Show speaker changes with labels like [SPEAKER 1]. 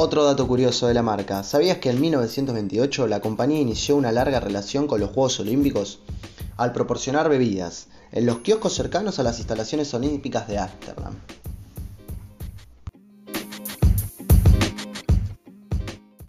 [SPEAKER 1] Otro dato curioso de la marca. ¿Sabías que en 1928 la compañía inició una larga relación con los Juegos Olímpicos? Al proporcionar bebidas en los kioscos cercanos a las instalaciones olímpicas de Ámsterdam.